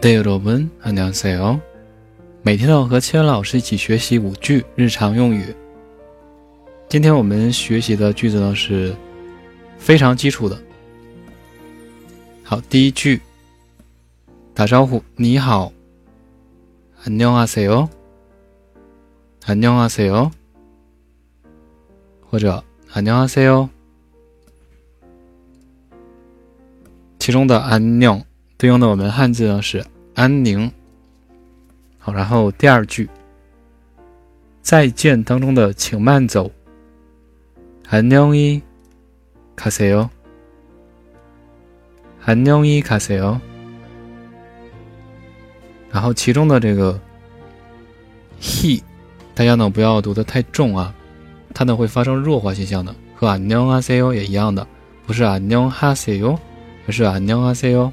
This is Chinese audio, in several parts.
对，여러분안녕하세 요。 每天都和千老师一起学习五句日常用语。今天我们学习的句子呢是非常基础的。好，第一句，打招呼，你好，안녕하세 요， 안녕하세 요， 或者안녕하세 요。 其中的安녕 对应的我们汉字呢是安宁。好，然后第二句，再见当中的请慢走，안녕히가세 요， 안녕히가세 요。 然后其中的这个 he，大家呢不要读的太重啊，它呢会发生弱化现象的，和안녕하세 요也一样的，不是안녕하세 요， 而是안녕하세 요。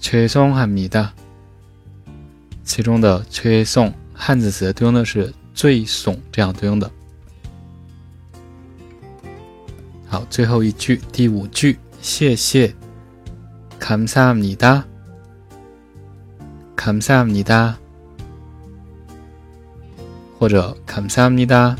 최송합니다其中的최송汉字词对应的是最怂这样对应的。好，最后一句，第五句，谢谢，감사합니 다， 감사합니 다， 或者감사합니 다，